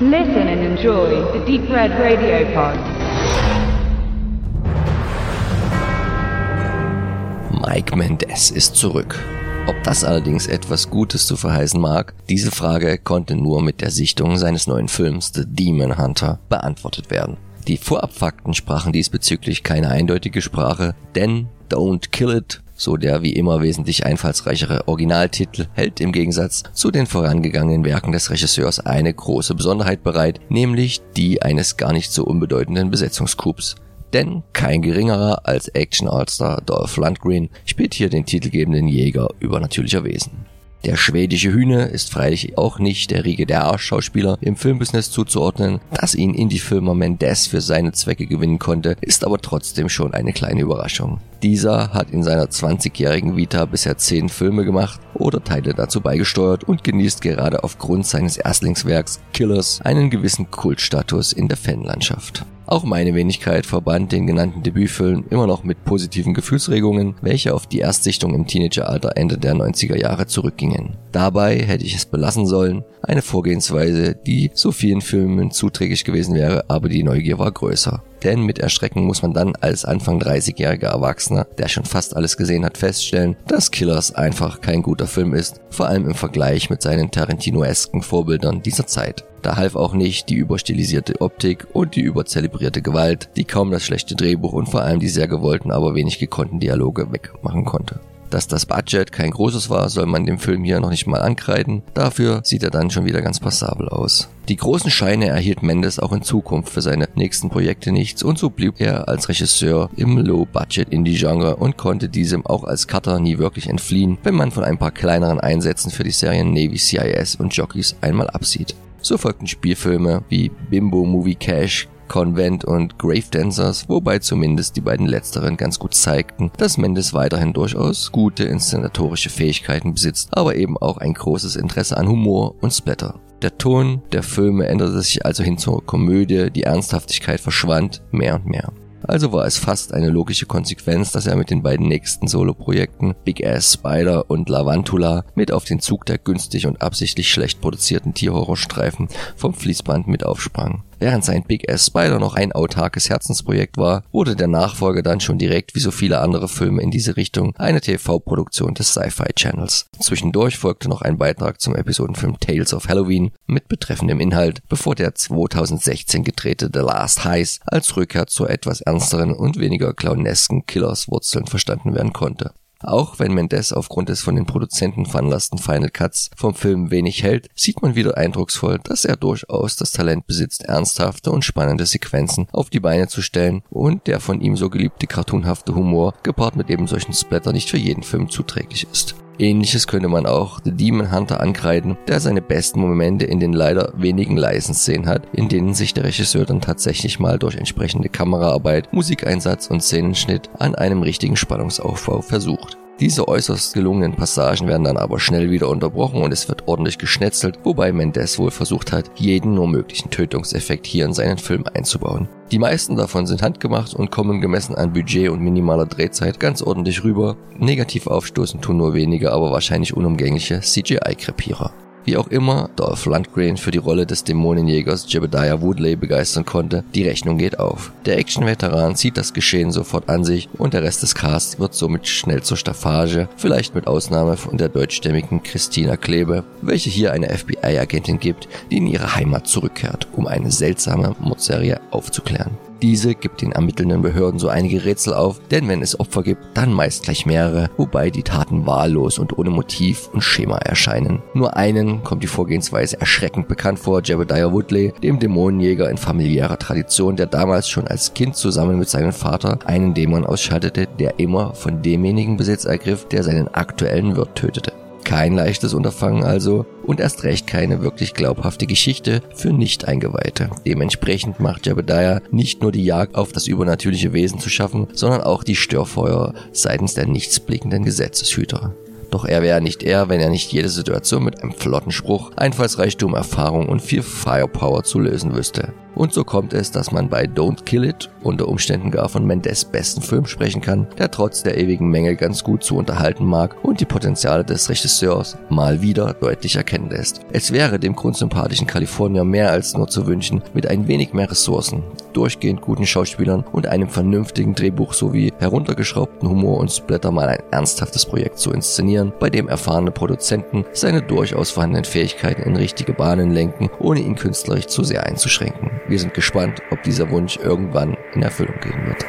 Listen and enjoy the Deep Red Radio Pod. Mike Mendez ist zurück. Ob das allerdings etwas Gutes zu verheißen mag, diese Frage konnte nur mit der Sichtung seines neuen Films The Demon Hunter beantwortet werden. Die Vorabfakten sprachen diesbezüglich keine eindeutige Sprache, denn Don't Kill It, so der wie immer wesentlich einfallsreichere Originaltitel, hält im Gegensatz zu den vorangegangenen Werken des Regisseurs eine große Besonderheit bereit, nämlich die eines gar nicht so unbedeutenden Besetzungscoups. Denn kein geringerer als Action All-Star Dolph Lundgren spielt hier den titelgebenden Jäger übernatürlicher Wesen. Der schwedische Hühne ist freilich auch nicht der Riege der Arschschauspieler im Filmbusiness zuzuordnen. Dass ihn Indie-Filmer Mendes für seine Zwecke gewinnen konnte, ist aber trotzdem schon eine kleine Überraschung. Dieser hat in seiner 20-jährigen Vita bisher 10 Filme gemacht oder Teile dazu beigesteuert und genießt gerade aufgrund seines Erstlingswerks Killers einen gewissen Kultstatus in der Fanlandschaft. Auch meine Wenigkeit verband den genannten Debütfilm immer noch mit positiven Gefühlsregungen, welche auf die Erstsichtung im Teenageralter Ende der 90er Jahre zurückgingen. Dabei hätte ich es belassen sollen, eine Vorgehensweise, die so vielen Filmen zuträglich gewesen wäre, aber die Neugier war größer. Denn mit Erschrecken muss man dann als Anfang 30-jähriger Erwachsener, der schon fast alles gesehen hat, feststellen, dass Killers einfach kein guter Film ist, vor allem im Vergleich mit seinen Tarantinoesken Vorbildern dieser Zeit. Da half auch nicht die überstilisierte Optik und die überzelebrierte Gewalt, die kaum das schlechte Drehbuch und vor allem die sehr gewollten, aber wenig gekonnten Dialoge wegmachen konnte. Dass das Budget kein großes war, soll man dem Film hier noch nicht mal ankreiden. Dafür sieht er dann schon wieder ganz passabel aus. Die großen Scheine erhielt Mendes auch in Zukunft für seine nächsten Projekte nichts und so blieb er als Regisseur im Low-Budget-Indie-Genre und konnte diesem auch als Cutter nie wirklich entfliehen, wenn man von ein paar kleineren Einsätzen für die Serien Navy CIS und Jockeys einmal absieht. So folgten Spielfilme wie Bimbo Movie Cash, Convent und Grave Dancers, wobei zumindest die beiden letzteren ganz gut zeigten, dass Mendes weiterhin durchaus gute inszenatorische Fähigkeiten besitzt, aber eben auch ein großes Interesse an Humor und Splatter. Der Ton der Filme änderte sich also hin zur Komödie, die Ernsthaftigkeit verschwand mehr und mehr. Also war es fast eine logische Konsequenz, dass er mit den beiden nächsten Solo-Projekten Big Ass Spider und Lavantula mit auf den Zug der günstig und absichtlich schlecht produzierten Tierhorrorstreifen vom Fließband mit aufsprang. Während sein Big Ass Spider noch ein autarkes Herzensprojekt war, wurde der Nachfolger dann schon direkt wie so viele andere Filme in diese Richtung eine TV-Produktion des Sci-Fi Channels. Zwischendurch folgte noch ein Beitrag zum Episodenfilm Tales of Halloween mit betreffendem Inhalt, bevor der 2016 gedrehte The Last Heist als Rückkehr zur etwas ernsteren und weniger clownesken Killers Wurzeln verstanden werden konnte. Auch wenn Mendes aufgrund des von den Produzenten veranlassten Final Cuts vom Film wenig hält, sieht man wieder eindrucksvoll, dass er durchaus das Talent besitzt, ernsthafte und spannende Sequenzen auf die Beine zu stellen und der von ihm so geliebte cartoonhafte Humor gepaart mit eben solchen Splatter nicht für jeden Film zuträglich ist. Ähnliches könnte man auch The Demon Hunter ankreiden, der seine besten Momente in den leider wenigen leisen Szenen hat, in denen sich der Regisseur dann tatsächlich mal durch entsprechende Kameraarbeit, Musikeinsatz und Szenenschnitt an einem richtigen Spannungsaufbau versucht. Diese äußerst gelungenen Passagen werden dann aber schnell wieder unterbrochen und es wird ordentlich geschnetzelt, wobei Mendes wohl versucht hat, jeden nur möglichen Tötungseffekt hier in seinen Film einzubauen. Die meisten davon sind handgemacht und kommen gemessen an Budget und minimaler Drehzeit ganz ordentlich rüber. Negativ aufstoßen tun nur wenige, aber wahrscheinlich unumgängliche CGI-Krepierer. Wie auch immer Dolph Lundgren für die Rolle des Dämonenjägers Jebediah Woodley begeistern konnte, die Rechnung geht auf. Der Action-Veteran zieht das Geschehen sofort an sich und der Rest des Casts wird somit schnell zur Staffage, vielleicht mit Ausnahme von der deutschstämmigen Christina Klebe, welche hier eine FBI-Agentin gibt, die in ihre Heimat zurückkehrt, um eine seltsame Mordserie aufzuklären. Diese gibt den ermittelnden Behörden so einige Rätsel auf, denn wenn es Opfer gibt, dann meist gleich mehrere, wobei die Taten wahllos und ohne Motiv und Schema erscheinen. Nur einen kommt die Vorgehensweise erschreckend bekannt vor, Jebediah Woodley, dem Dämonenjäger in familiärer Tradition, der damals schon als Kind zusammen mit seinem Vater einen Dämon ausschaltete, der immer von demjenigen Besitz ergriff, der seinen aktuellen Wirt tötete. Kein leichtes Unterfangen also und erst recht keine wirklich glaubhafte Geschichte für Nicht-Eingeweihte. Dementsprechend macht Jebediah nicht nur die Jagd auf das übernatürliche Wesen zu schaffen, sondern auch die Störfeuer seitens der nichtsblickenden Gesetzeshüter. Doch er wäre nicht er, wenn er nicht jede Situation mit einem flotten Spruch, Einfallsreichtum, Erfahrung und viel Firepower zu lösen wüsste. Und so kommt es, dass man bei Don't Kill It unter Umständen gar von Mendes besten Film sprechen kann, der trotz der ewigen Menge ganz gut zu unterhalten mag und die Potenziale des Regisseurs mal wieder deutlich erkennen lässt. Es wäre dem grundsympathischen Kalifornier mehr als nur zu wünschen, mit ein wenig mehr Ressourcen, durchgehend guten Schauspielern und einem vernünftigen Drehbuch sowie heruntergeschraubten Humor und Splatter mal ein ernsthaftes Projekt zu inszenieren, bei dem erfahrene Produzenten seine durchaus vorhandenen Fähigkeiten in richtige Bahnen lenken, ohne ihn künstlerisch zu sehr einzuschränken. Wir sind gespannt, ob dieser Wunsch irgendwann in Erfüllung gehen wird.